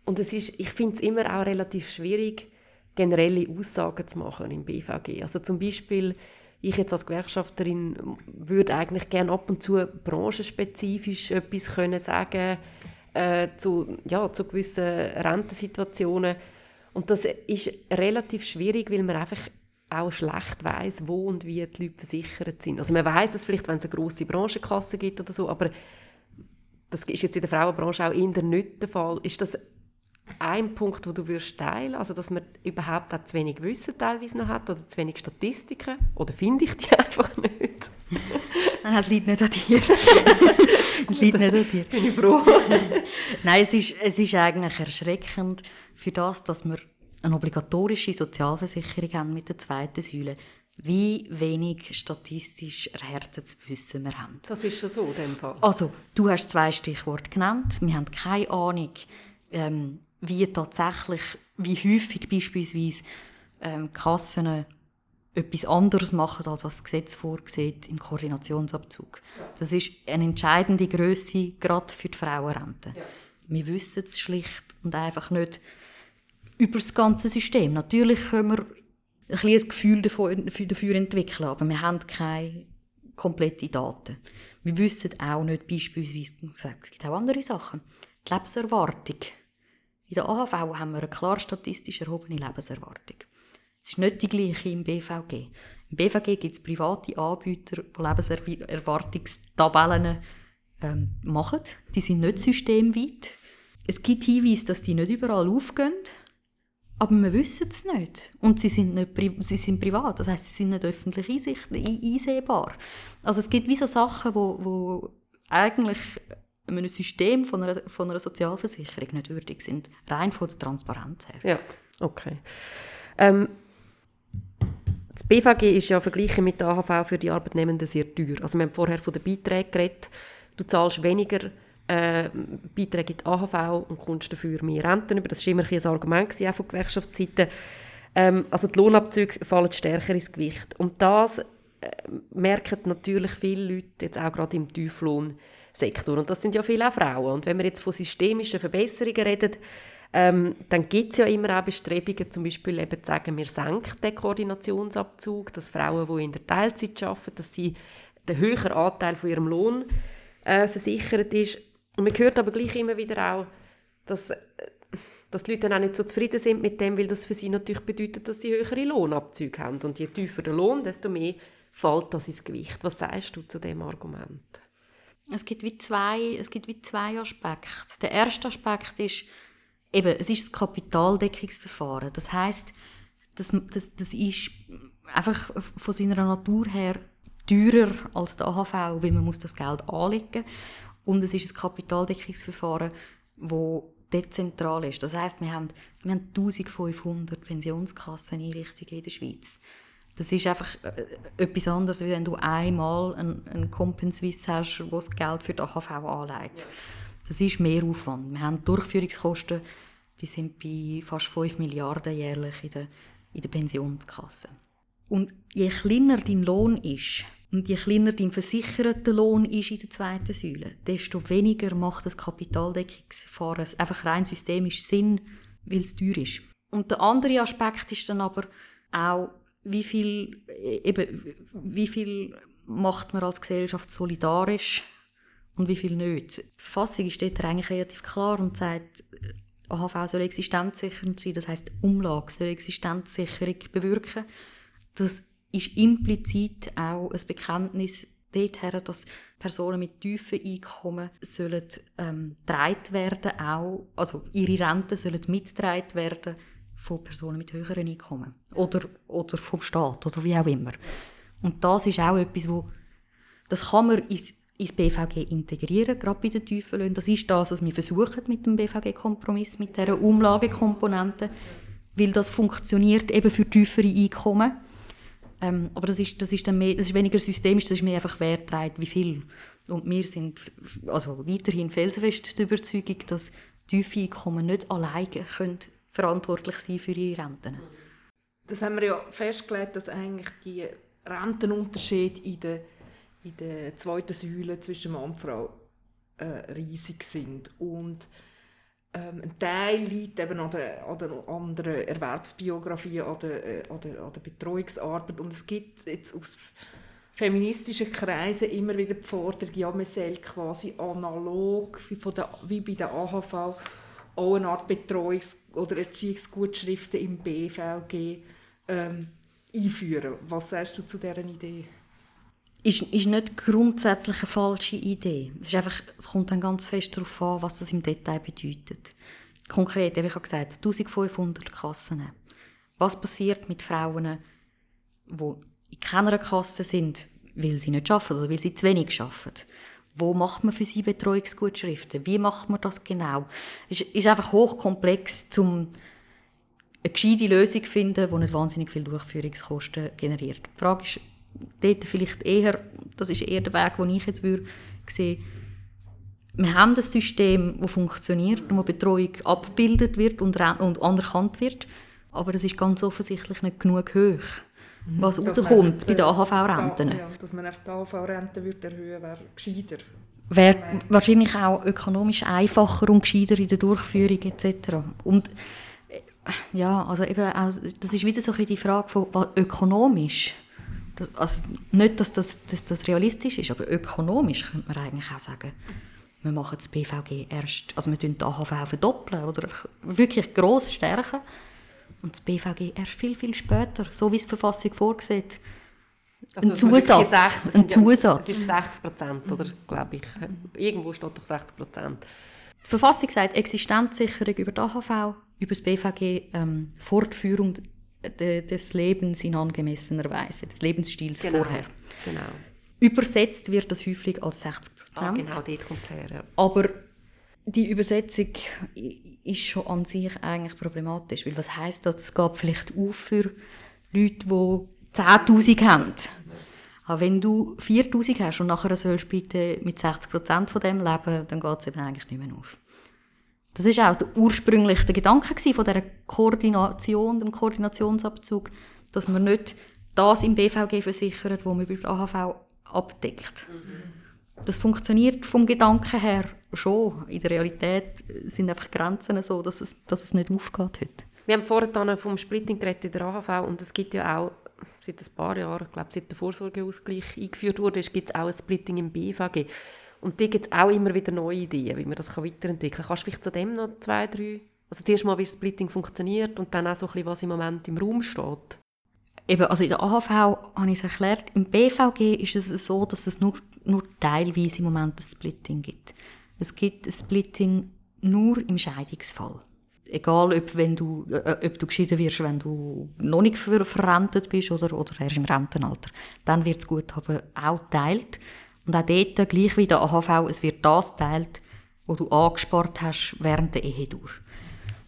und es ist, ich finde es immer auch relativ schwierig, generelle Aussagen zu machen im BVG. Also zum Beispiel, ich jetzt als Gewerkschafterin würde eigentlich gerne ab und zu branchenspezifisch etwas können sagen äh, zu, ja, zu gewissen Rentensituationen. Und das ist relativ schwierig, weil man einfach auch schlecht weiß, wo und wie die Leute versichert sind. Also man weiß es vielleicht, wenn es eine grosse Branchenkasse gibt oder so, aber das ist jetzt in der Frauenbranche auch eher nicht der Fall. Ist das ein Punkt, wo du würdest teilen, also dass man überhaupt auch zu wenig Wissen teilweise noch hat oder zu wenig Statistiken? Oder finde ich die einfach nicht? Nein, es liegt nicht an dir. es liegt nicht an dir. Bin ich froh. Nein, es ist, es ist eigentlich erschreckend für das, dass wir eine obligatorische Sozialversicherung haben mit der zweiten Säule, wie wenig statistisch erhärtetes Wissen wir haben. Das ist schon so in dem Fall. Also, du hast zwei Stichworte genannt. Wir haben keine Ahnung, ähm, wie tatsächlich, wie häufig beispielsweise ähm, Kassen etwas anderes machen, als was das Gesetz vorsieht im Koordinationsabzug. Das ist eine entscheidende Größe gerade für die Frauenrente. Ja. Wir wissen es schlicht und einfach nicht über das ganze System. Natürlich können wir ein, ein Gefühl dafür entwickeln, aber wir haben keine kompletten Daten. Wir wissen auch nicht beispielsweise, es gibt auch andere Sachen, die Lebenserwartung in der AHV haben wir eine klar statistisch erhobene Lebenserwartung. Es ist nicht die gleiche im BVG. Im BVG gibt es private Anbieter, die Lebenserwartungstabellen ähm, machen. Die sind nicht systemweit. Es gibt Hinweise, dass die nicht überall aufgehen, aber wir wissen es nicht. Und sie sind, nicht sie sind privat, das heißt, sie sind nicht öffentlich einsehbar. Also es gibt wie so Sachen, wo, wo eigentlich einem System von einer, von einer Sozialversicherung nicht würdig sind. Rein von der Transparenz her. Ja, okay. Ähm, das BVG ist ja verglichen mit der AHV für die Arbeitnehmenden sehr teuer. Also wir haben vorher von den Beiträgen geredet. Du zahlst weniger äh, Beiträge in die AHV und kommst dafür mehr Renten über. Das war immer ein Argument auch von Gewerkschaftsseite. Ähm, also die Lohnabzüge fallen stärker ins Gewicht. Und das äh, merken natürlich viele Leute, jetzt auch gerade im Tieflohn, Sektor. Und das sind ja viele auch Frauen. Und wenn wir jetzt von systemischen Verbesserungen reden, Ähm, dann gibt es ja immer auch Bestrebungen, zum Beispiel eben zu sagen, wir senken den Koordinationsabzug, dass Frauen, die in der Teilzeit arbeiten, dass sie den höheren Anteil von ihrem Lohn äh, versichert ist. Und man hört aber gleich immer wieder auch, dass, äh, dass die Leute dann auch nicht so zufrieden sind mit dem, weil das für sie natürlich bedeutet, dass sie höhere Lohnabzüge haben. Und je tiefer der Lohn, desto mehr fällt das ins Gewicht. Was sagst du zu dem Argument? Es gibt wie zwei, es gibt wie zwei Aspekte. Der erste Aspekt ist, eben, es ist ein Kapitaldeckungsverfahren. Das heißt, das, das, das ist einfach von seiner Natur her teurer als der AHV, weil man muss das Geld anlegen und es ist ein Kapitaldeckungsverfahren, wo dezentral ist. Das heißt, wir haben, wir haben 1500 Pensionskasseneinrichtungen in der Schweiz. Das ist einfach äh, etwas anderes, als wenn du einmal einen, einen Compenswiss hast, wo das Geld für die AHV anlegt. Ja. Das ist mehr Aufwand. Wir haben Durchführungskosten, die sind bei fast 5 Milliarden jährlich in der, in der Pensionskasse. Und je kleiner dein Lohn ist und je kleiner dein versicherter Lohn ist in der zweiten Säule, desto weniger macht das Kapitaldeckungsverfahren einfach rein systemisch Sinn, weil es teuer ist. Und der andere Aspekt ist dann aber auch, wie viel, eben, wie viel macht man als Gesellschaft solidarisch und wie viel nicht. Die Verfassung steht eigentlich relativ klar und sagt, AHV soll existenzsichernd sein, das heißt Umlage soll Existenzsicherung bewirken. Das ist implizit auch ein Bekenntnis dorthin, dass Personen mit tiefen Einkommen sollen ähm, werden, auch, also ihre Renten sollen mitgetragen werden von Personen mit höheren Einkommen oder, oder vom Staat oder wie auch immer. Und das ist auch etwas, wo das kann man ins ins BVG integrieren, gerade bei den tiefen. Das ist das, was wir versuchen mit dem BVG-Kompromiss, mit dieser Umlagekomponente, weil das funktioniert eben für tiefere Einkommen. Ähm, aber das ist, das, ist dann mehr, das ist weniger systemisch, das ist mehr einfach, wer trägt wie viel. Und wir sind also weiterhin felsenfest der Überzeugung, dass tiefe Einkommen nicht alleine können verantwortlich sein für ihre Renten. Das haben wir ja festgelegt, dass eigentlich die Rentenunterschiede in der in der zweiten Säule zwischen Mann und Frau äh, riesig sind. Und ähm, ein Teil liegt eben an der, an der anderen Erwerbsbiografie, an der, äh, an, der, an der Betreuungsarbeit. Und es gibt jetzt aus feministischen Kreisen immer wieder die Forderung, ja, man soll quasi analog wie, von der, wie bei der AHV auch eine Art Betreuungs- oder Erziehungsgutschriften im BVG ähm, einführen. Was sagst du zu dieser Idee? ist, ist nicht grundsätzlich eine falsche Idee. Es, ist einfach, es kommt dann ganz fest darauf an, was das im Detail bedeutet. Konkret, wie ich gesagt 1500 Kassen. Was passiert mit Frauen, die in keiner Kasse sind, weil sie nicht arbeiten oder weil sie zu wenig arbeiten? Wo macht man für sie Betreuungsgutschriften? Wie macht man das genau? Es ist, einfach hochkomplex, um eine gescheite Lösung zu finden, die nicht wahnsinnig viele Durchführungskosten generiert. Die Frage ist, dort vielleicht eher, das ist eher der Weg, den ich jetzt würde sehen wir haben ein System, das funktioniert, wo Betreuung abgebildet wird und, und anerkannt wird, aber es ist ganz offensichtlich nicht genug hoch. Was dass rauskommt bei den AHV-Renten. Ja, dass man einfach die AHV-Rente erhöhen wäre gescheiter. Wäre wahrscheinlich auch ökonomisch einfacher und gescheiter in der Durchführung etc. Und äh, ja, also eben, das ist wieder so ein die Frage von was ökonomisch also nicht, dass das, dass das realistisch ist, aber ökonomisch könnte man eigentlich auch sagen, wir machen das BVG erst, also wir tun die AHV verdoppeln oder wirklich gross stärken und das BVG erst viel, viel später, so wie es die Verfassung vorsieht. Also, ein Zusatz. Ein Zusatz. Das ist 60 Prozent, oder? Glaube ich. Irgendwo steht doch 60 Prozent. Die Verfassung sagt Existenzsicherung über die AHV, über das BVG ähm, Fortführung des Lebens in angemessener Weise, des Lebensstils genau, vorher. Genau. Übersetzt wird das häufig als 60 Prozent. Ah, genau, dort kommt es her. Ja. Aber die Übersetzung ist schon an sich eigentlich problematisch, weil was heißt das? Es geht vielleicht auf für Leute, die 10'000 haben. Aber wenn du 4'000 hast und nachher sollst bitte mit 60 Prozent von dem leben, dann geht es eben eigentlich nicht mehr auf. Das ist auch der ursprüngliche Gedanke von dieser Koordination, dem Koordinationsabzug, dass man nicht das im BVG versichert, wo man über AHV abdeckt. Mhm. Das funktioniert vom Gedanken her schon. In der Realität sind einfach Grenzen so, dass es, dass es nicht aufgeht heute. Wir haben vorhin vom Splitting geredet in der AHV und es gibt ja auch seit ein paar Jahren, ich glaube seit der Vorsorgeausgleich eingeführt wurde, gibt es auch ein Splitting im BVG. Und da gibt es auch immer wieder neue Ideen, wie man das weiterentwickeln kann. Kannst du vielleicht zu dem noch zwei, drei... Also zuerst mal, wie das Splitting funktioniert und dann auch so ein bisschen, was im Moment im Raum steht. Eben, also in der AHV habe ich es erklärt, im BVG ist es so, dass es nur, nur teilweise im Moment ein Splitting gibt. Es gibt ein Splitting nur im Scheidungsfall. Egal, ob, wenn du, äh, ob du geschieden wirst, wenn du noch nicht ver verrentet bist oder, oder erst im Rentenalter. Dann wird das Guthaben auch geteilt. Und auch dort, gleich wie der AHV, es wird das geteilt, was du angespart hast während der Ehe durch.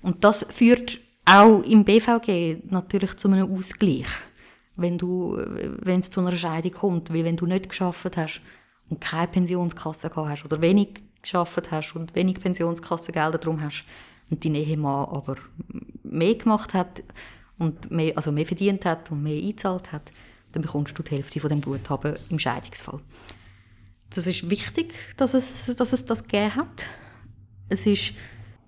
Und das führt auch im BVG natürlich zu einem Ausgleich, wenn, wenn es zu einer Scheidung kommt. Weil wenn du nicht geschafft hast und keine Pensionskasse gehabt hast oder wenig geschafft hast und wenig Pensionskassengelder drum hast und dein Ehemann aber mehr gemacht hat und mehr, also mehr verdient hat und mehr eingezahlt hat, dann bekommst du die Hälfte von dem Guthaben im Scheidungsfall. Das ist wichtig, dass es, dass es das gegeben hat. Es ist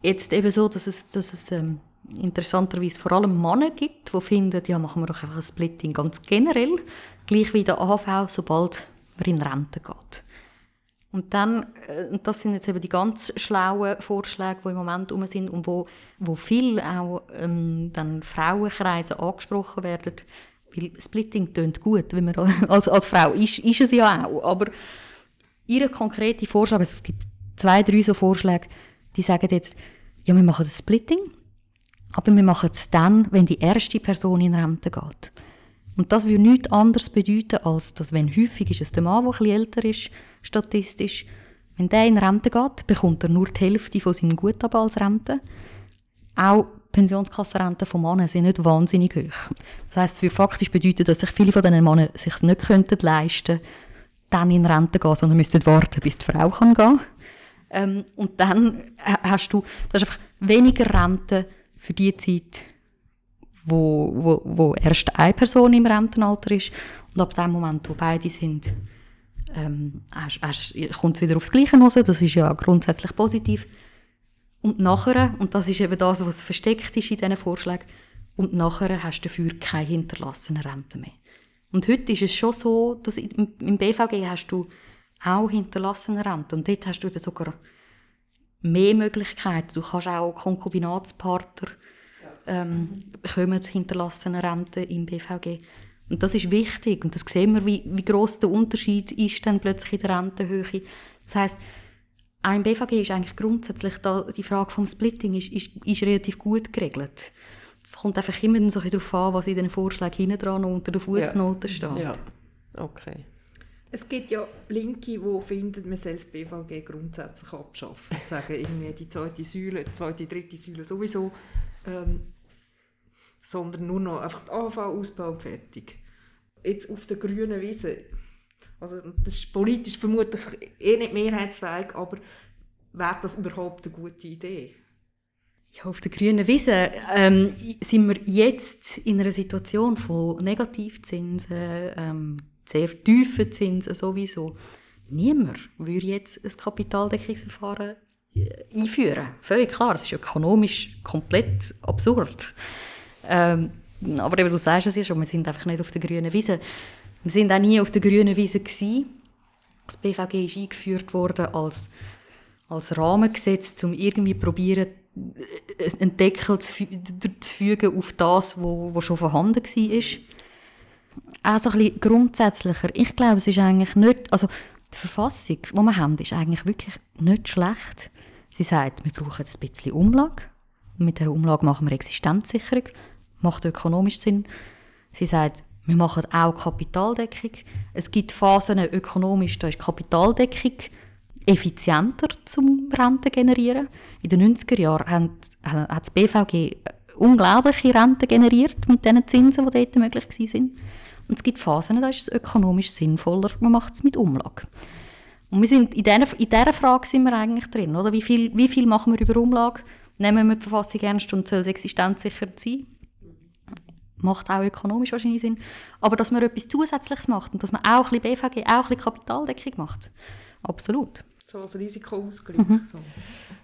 jetzt eben so, dass es, dass es ähm, interessanterweise vor allem Männer gibt, die finden, ja, machen wir doch einfach ein Splitting ganz generell, gleich wie der AHV, sobald man in Rente geht. Und dann, äh, das sind jetzt eben die ganz schlauen Vorschläge, die im Moment um sind und wo, wo viel auch ähm, dann Frauenkreise angesprochen werden, weil Splitting tönt gut, wenn man als, als Frau ist, ist es ja auch, aber ihre konkrete Vorschlag, es gibt zwei, drei so Vorschläge, die sagen jetzt, ja, wir machen das Splitting, aber wir machen es dann, wenn die erste Person in Rente geht. Und das würde nichts anderes bedeuten, als dass, wenn häufig ist es der Mann, der etwas älter ist, statistisch, wenn der in Rente geht, bekommt er nur die Hälfte von seinem Guthaben als Rente. Auch Pensionskassenrenten von Männern sind nicht wahnsinnig hoch. Das heisst, es würde faktisch bedeuten, dass sich viele von diesen Männern sich nicht könnten leisten dann in Rente gehen, sondern müssten warten, bis die Frau kann gehen ähm, Und dann hast du, du hast einfach weniger Rente für die Zeit, wo, wo, wo erst eine Person im Rentenalter ist und ab dem Moment, wo beide sind, ähm, kommt es wieder aufs Gleiche raus. Das ist ja grundsätzlich positiv. Und nachher, und das ist eben das, was versteckt ist in diesen Vorschlägen, und nachher hast du dafür keine hinterlassene Rente mehr. Und heute ist es schon so, dass im BVG hast du auch hinterlassene Rente und dort hast du sogar mehr Möglichkeiten. Du kannst auch Konkubinatspartner ähm, bekommen hinterlassene Rente im BVG. Und das ist wichtig und das sehen wir, wie, wie groß der Unterschied ist dann plötzlich in der Rentenhöhe. Das heißt, ein BVG ist eigentlich grundsätzlich da, die Frage vom Splitting ist, ist, ist relativ gut geregelt. Es kommt einfach immer so darauf an, was in den Vorschlägen hinten dran unter der Fußnote ja. steht. Ja, okay. Es gibt ja Linke, die finden, man soll das BVG grundsätzlich abschaffen. sagen irgendwie die zweite Säule, die zweite, dritte Säule sowieso. Ähm, sondern nur noch einfach die AV-Ausbau fertig. Jetzt auf der grünen Wiese, also das ist politisch vermutlich eh nicht mehrheitsfähig, aber wäre das überhaupt eine gute Idee? Ja, auf der grünen Wiese ähm, sind wir jetzt in einer Situation von Negativzinsen, ähm, sehr tiefen Zinsen sowieso. Niemand würde jetzt ein Kapitaldeckungsverfahren äh, einführen. Völlig klar, es ist ökonomisch komplett absurd. Ähm, aber du sagst es ja schon, wir sind einfach nicht auf der grünen Wiese. Wir sind auch nie auf der grünen Wiese gewesen. Das BVG ist eingeführt worden als, als Rahmengesetz, um irgendwie probieren, einen Deckel zu, zu fügen auf das, was schon vorhanden war. Auch so ein bisschen grundsätzlicher. Ich glaube, es ist eigentlich nicht, also die Verfassung, die wir haben, ist eigentlich wirklich nicht schlecht. Sie sagt, wir brauchen ein bisschen Umlage. Mit der Umlage machen wir Existenzsicherung macht ökonomisch Sinn. Sie sagt, wir machen auch Kapitaldeckung. Es gibt Phasen ökonomisch, da ist Kapitaldeckung effizienter zum Renten generieren. In den 90er Jahren hat, das BVG unglaubliche Renten generiert mit den Zinsen, die dort möglich waren. Und es gibt Phasen, da ist es ökonomisch sinnvoller, man macht es mit Umlage. Und wir sind in, dieser, in dieser Frage sind wir eigentlich drin. Oder? Wie, viel, wie viel machen wir über Umlage? Nehmen wir die Verfassung ernst und soll es existenzsicher sein? Macht auch ökonomisch wahrscheinlich Sinn. Aber dass man etwas Zusätzliches macht und dass man auch ein bisschen BVG, auch ein bisschen Kapitaldeckung macht. absolut. So als Risikoausgleich. Mhm. So.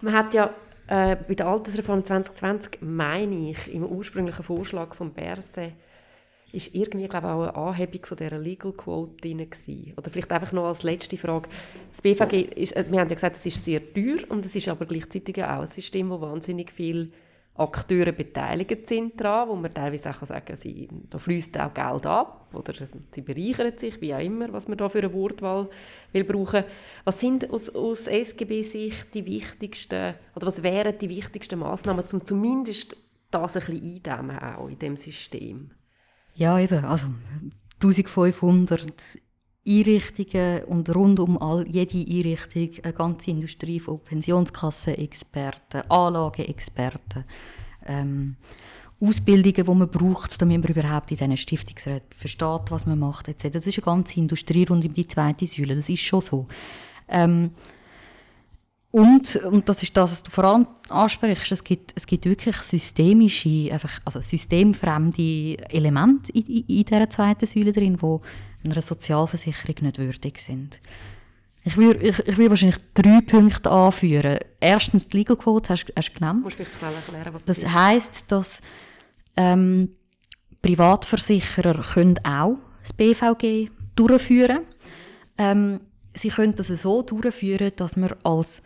Man hat ja äh, bei der Altersreform 2020, meine ich, im ursprünglichen Vorschlag von Berse, ist irgendwie, glaube ich, auch eine Anhebung von dieser Legal Quote drin gewesen. Oder vielleicht einfach noch als letzte Frage. Das BVG, ist, äh, wir haben ja gesagt, es ist sehr teuer und es ist aber gleichzeitig auch ein System, das wahnsinnig viel Akteure beteiligt sind daran, wo man teilweise auch sagen sie, da fließt auch Geld ab oder sie bereichern sich, wie auch immer, was man da für eine Wortwahl will brauchen. Was sind aus, aus SGB-Sicht die wichtigsten, oder was wären die wichtigsten Massnahmen, um zumindest das ein bisschen eindämmen auch in dem System? Ja, eben, also 1500 Einrichtungen und rund um all, jede Einrichtung eine ganze Industrie von Pensionskassenexperten, Anlageexperten, ähm, Ausbildungen, die man braucht, damit man überhaupt in diesen Stiftungsräten versteht, was man macht etc. Das ist eine ganze Industrie rund um die zweite Säule, das ist schon so. Ähm, und, und das ist das, was du vor allem ansprichst, es gibt, es gibt wirklich systemische, einfach, also systemfremde Elemente in, in, in dieser zweiten Säule drin, die einer Sozialversicherung nicht würdig sind. Ich würde ich, ich würd wahrscheinlich drei Punkte anführen. Erstens, die Legal Quote hast, du genannt. Musst du vielleicht erklären, was das, das heisst, dass ähm, Privatversicherer können auch das BVG durchführen ähm, Sie können das so durchführen, dass man als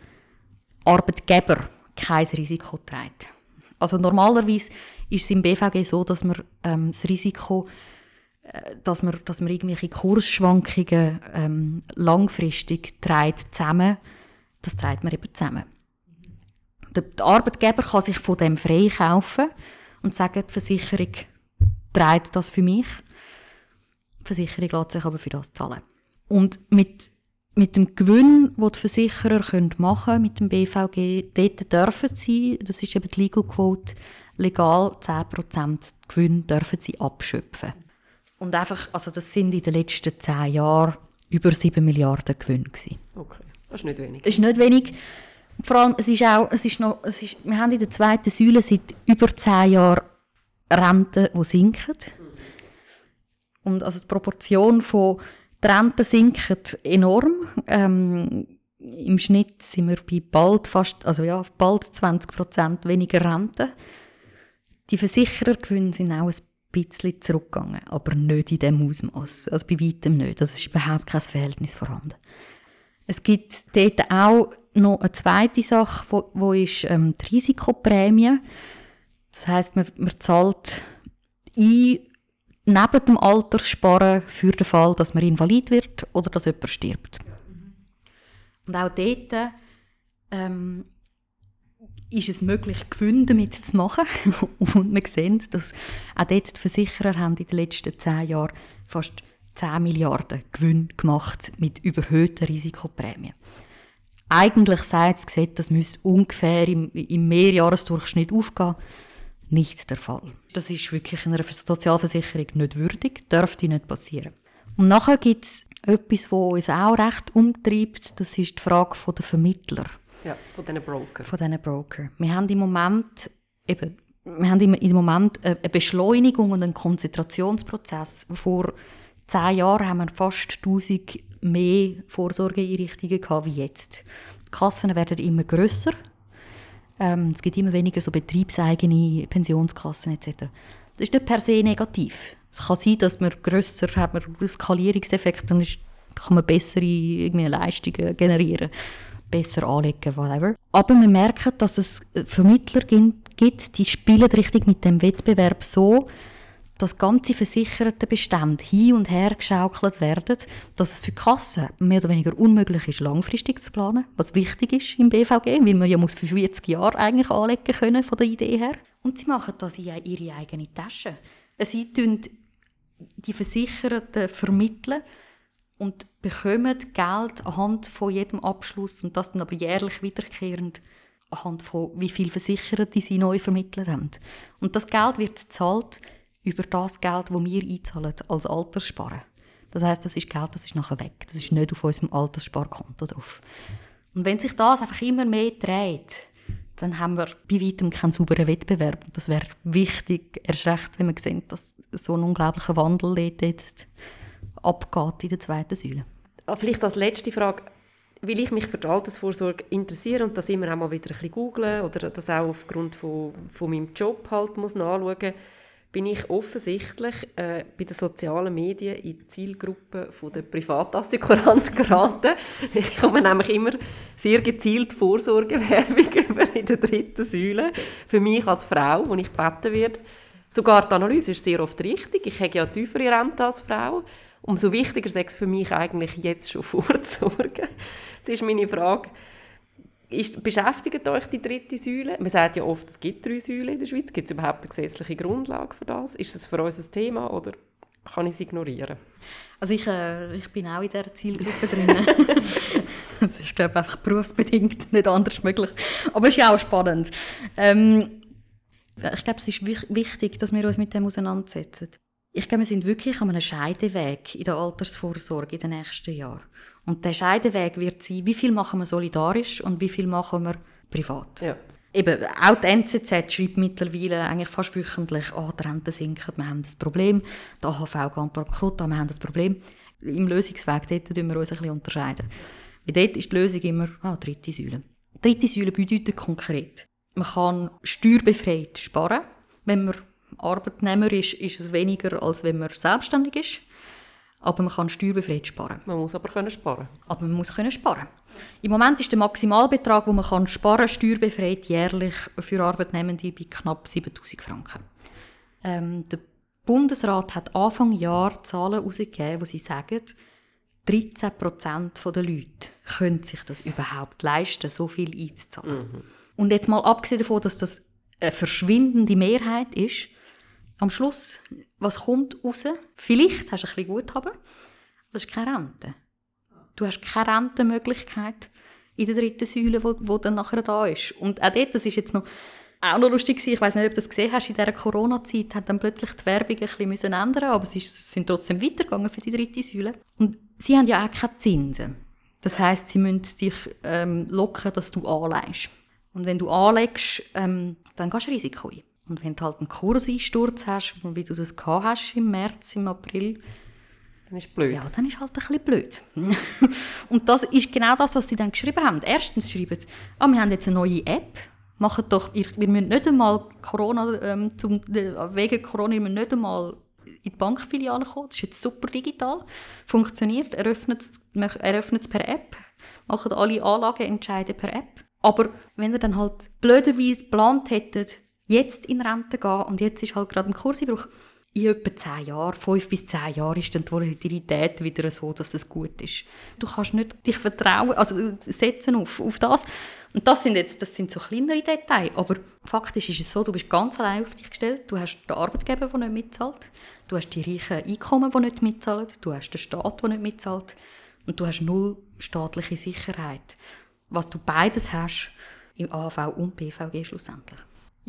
Arbeitgeber kein Risiko trägt. Also normalerweise ist es im BVG so, dass man ähm, das Risiko dass man, dass man irgendwelche Kursschwankungen ähm, langfristig trägt zusammen, das trägt man eben zusammen. Der, der, Arbeitgeber kann sich von dem freikaufen und sagen, die Versicherung trägt das für mich. Die Versicherung lässt sich aber für das zahlen. Und mit, mit dem Gewinn, den die Versicherer können mit dem BVG, dort dürfen sie, das ist eben die Legal Quote, legal 10% Gewinn dürfen sie abschöpfen. Und einfach, also das sind in den letzten zehn Jahren über 7 Milliarden Gewinne gewesen. Okay, das ist nicht wenig. Das ist nicht wenig. Vor allem, es ist auch, es ist noch, es ist, wir haben in der zweiten Säule seit über zehn Jahren Renten, die sinken. Und also die Proportion von den Renten sinkt enorm. Ähm, Im Schnitt sind wir bei bald fast, also ja, bald 20% weniger Renten. Die Versicherergewinne sind auch ein bisschen zurückgegangen, aber nicht in dem Ausmaß. Also bei weitem nicht. Das ist überhaupt kein Verhältnis vorhanden. Es gibt dort auch noch eine zweite Sache, wo, wo ist ähm, die Risikoprämie. Das heißt, man, man zahlt ein neben dem Alterssparen für den Fall, dass man invalid wird oder dass jemand stirbt. Und auch dort ähm, ist es möglich, Gewinne damit zu machen. Und wir sehen, dass auch dort die Versicherer haben in den letzten zehn Jahren fast 10 Milliarden Gewinn gemacht mit überhöhten Risikoprämien. Eigentlich sagt das Gesetz, das müsste ungefähr im, im Mehrjahresdurchschnitt aufgehen. Nicht der Fall. Das ist wirklich einer Sozialversicherung nicht würdig, dürfte nicht passieren. Und nachher gibt es etwas, das uns auch recht umtreibt, das ist die Frage der Vermittler. Ja, von diesen Broker. Von diesen Broker. Wir haben im Moment eben, wir haben im Moment eine Beschleunigung und einen Konzentrationsprozess. Vor zehn Jahren haben wir fast 1000 mehr Vorsorgeeinrichtungen gehabt wie jetzt. Die Kassen werden immer grösser. Ähm, es gibt immer weniger so betriebseigene Pensionskassen etc. Das ist nicht per se negativ. Es kann sein, dass man grösser hat, man einen Skalierungseffekt, dann ist, kann man bessere irgendwie Leistungen generieren besser anlegen, whatever. Aber wir merken, dass es Vermittler gibt, die spielen richtig mit dem Wettbewerb so, dass ganze versicherte Bestände hin und her geschaukelt werden, dass es für die Kassen mehr oder weniger unmöglich ist, langfristig zu planen, was wichtig ist im BVG, weil man ja muss für 40 Jahre eigentlich anlegen können von der Idee her. Und sie machen das in ihre eigene Tasche. Sie tun die Versicherten vermitteln und bekommen Geld anhand von jedem Abschluss und das dann aber jährlich wiederkehrend anhand von wie viel Versicherten sie neu vermittelt haben. Und das Geld wird gezahlt über das Geld, das wir einzahlen als Alterssparen. Das heißt, das ist Geld, das ist nachher weg. Das ist nicht auf unserem Alterssparkonto drauf. Und wenn sich das einfach immer mehr dreht, dann haben wir bei weitem keinen sauberen Wettbewerb. Und das wäre wichtig, erst recht, wenn wir sehen, dass so ein unglaublicher Wandel jetzt abgeht in der zweiten Säule. Ah, vielleicht als letzte Frage. weil ich mich für die Altersvorsorge interessiere und das immer auch mal wieder ein bisschen google oder das auch aufgrund von, von meinem Job halt muss nachschauen bin ich offensichtlich äh, bei den sozialen Medien in die Zielgruppe von der Privatassekurrenz geraten. Ich komme nämlich immer sehr gezielt Vorsorgewerbung über in der dritten Säule. Für mich als Frau, wo ich gebeten werde. Sogar die Analyse ist sehr oft richtig. Ich habe ja tiefere Rente als Frau. Umso wichtiger ist es für mich eigentlich jetzt schon vorzusorgen. Jetzt ist meine Frage, ist, beschäftigt euch die dritte Säule? Man sagt ja oft, es gibt drei Säulen in der Schweiz. Gibt es überhaupt eine gesetzliche Grundlage für das? Ist das für uns ein Thema oder kann ich es ignorieren? Also ich, äh, ich bin auch in dieser Zielgruppe drin. das ist, glaube ich, einfach berufsbedingt nicht anders möglich. Aber es ist ja auch spannend. Ähm, ich glaube, es ist wichtig, dass wir uns mit dem auseinandersetzen. Ich glaube, wir sind wirklich an einem Scheideweg in der Altersvorsorge in den nächsten Jahren. Und der Scheideweg wird sein, wie viel machen wir solidarisch und wie viel machen wir privat. Ja. Eben, auch die NZZ schreibt mittlerweile eigentlich fast wöchentlich, oh, die Rente sinkt, wir haben das Problem, die AHV geht bankrott, wir haben das Problem. Im Lösungsweg dort wir uns ein bisschen unterscheiden. Weil dort ist die Lösung immer, ah, dritte Säule. Dritte Säule bedeutet konkret, man kann steuerbefreit sparen. Wenn man Arbeitnehmer ist, ist es weniger, als wenn man selbstständig ist. Aber man kann steuerbefreit sparen. Man muss aber können sparen. Aber man muss können sparen. Im Moment ist der Maximalbetrag, den man kann sparen steuerbefreit jährlich für Arbeitnehmende bei knapp 7000 Franken. Ähm, der Bundesrat hat Anfang Jahr Zahlen herausgegeben, wo sie sagen, 13 Prozent der Leute können sich das überhaupt leisten, so viel einzuzahlen. Mhm. Und jetzt mal abgesehen davon, dass das eine verschwindende Mehrheit ist, am Schluss, was kommt raus? Vielleicht hast du ein bisschen Guthaben, aber es ist keine Rente. Du hast keine Rentenmöglichkeit in der dritten Säule, wo dann nachher da ist. Und auch dort, das ist jetzt noch auch noch lustig ich weiß nicht, ob du das gesehen hast, in dieser Corona-Zeit hat dann plötzlich die Werbung ein bisschen ändern aber sie sind trotzdem weitergegangen für die dritte Säule. Und sie haben ja auch keine Zinsen. Das heißt, sie müssen dich ähm, locken, dass du anlegst. Und wenn du anlegst, ähm, dann gehst du Risiko ein. Und wenn du halt einen Kurseinsturz hast, wie du das gehabt hast im März, im April, dann ist blöd. Ja, dann ist halt ein bisschen blöd. und das ist genau das, was sie dann geschrieben haben. Erstens schreiben sie, ah, wir haben jetzt eine neue App, machen doch, wir müssen nicht einmal Corona, ähm, zum, wegen Corona, müssen nicht einmal in die Bankfiliale kommen, das ist jetzt super digital, funktioniert, eröffnet es per App, machen alle Anlageentscheide per App. Aber wenn ihr dann halt blöderweise geplant hättet, jetzt in Rente gehen und jetzt ist halt gerade ein Kurseinbruch. In etwa zehn Jahren, fünf bis zehn Jahren, ist dann die Volatilität wieder so, dass es gut ist. Du kannst nicht dich vertrauen, also setzen auf, auf das. Und das sind jetzt, das sind so kleinere Details, aber faktisch ist es so, du bist ganz allein auf dich gestellt, du hast den Arbeitgeber, der nicht mitzahlt, du hast die reichen Einkommen, die nicht mitzahlen, du hast den Staat, der nicht mitzahlt und du hast null staatliche Sicherheit. Was du beides hast, im AV und BVG schlussendlich.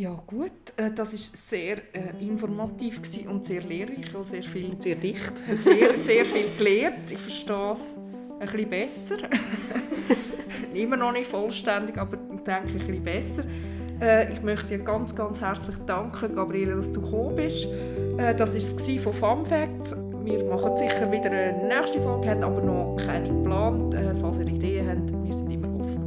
Ja gut, äh, das ist sehr äh, informativ und sehr lehrreich, auch sehr viel, sehr dicht, sehr, sehr viel gelernt. Ich verstehe es ein bisschen besser, immer noch nicht vollständig, aber ich denke ein bisschen besser. Äh, ich möchte dir ganz, ganz herzlich danken, Gabriele, dass du gekommen bist. Äh, das war es von Fun Facts. Wir machen sicher wieder eine nächste Folge, haben aber noch keine geplant. Äh, falls ihr Ideen habt, wir sind immer offen.